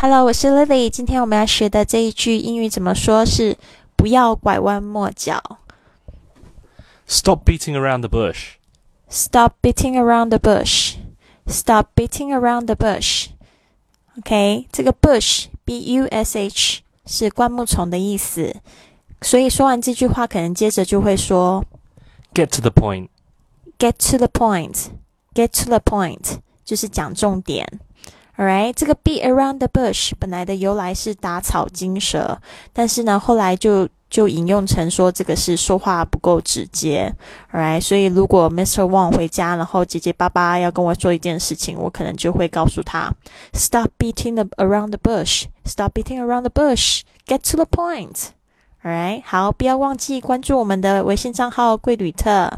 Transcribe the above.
Hello，我是 Lily。今天我们要学的这一句英语怎么说是“不要拐弯抹角 Stop beating around the bush. ”，Stop beating around the bush。Stop beating around the bush。OK，这个 bush，b u s h 是灌木丛的意思。所以说完这句话，可能接着就会说 Get to the point. “get to the point”。Get to the point 就是讲重点。Alright，这个 beat around the bush 本来的由来是打草惊蛇，但是呢，后来就就引用成说这个是说话不够直接。Alright，所以如果 Mr. Wang 回家，然后结结巴巴要跟我说一件事情，我可能就会告诉他：Stop beating around the bush. Stop beating around the bush. Get to the point. Alright，好，不要忘记关注我们的微信账号“贵旅特”。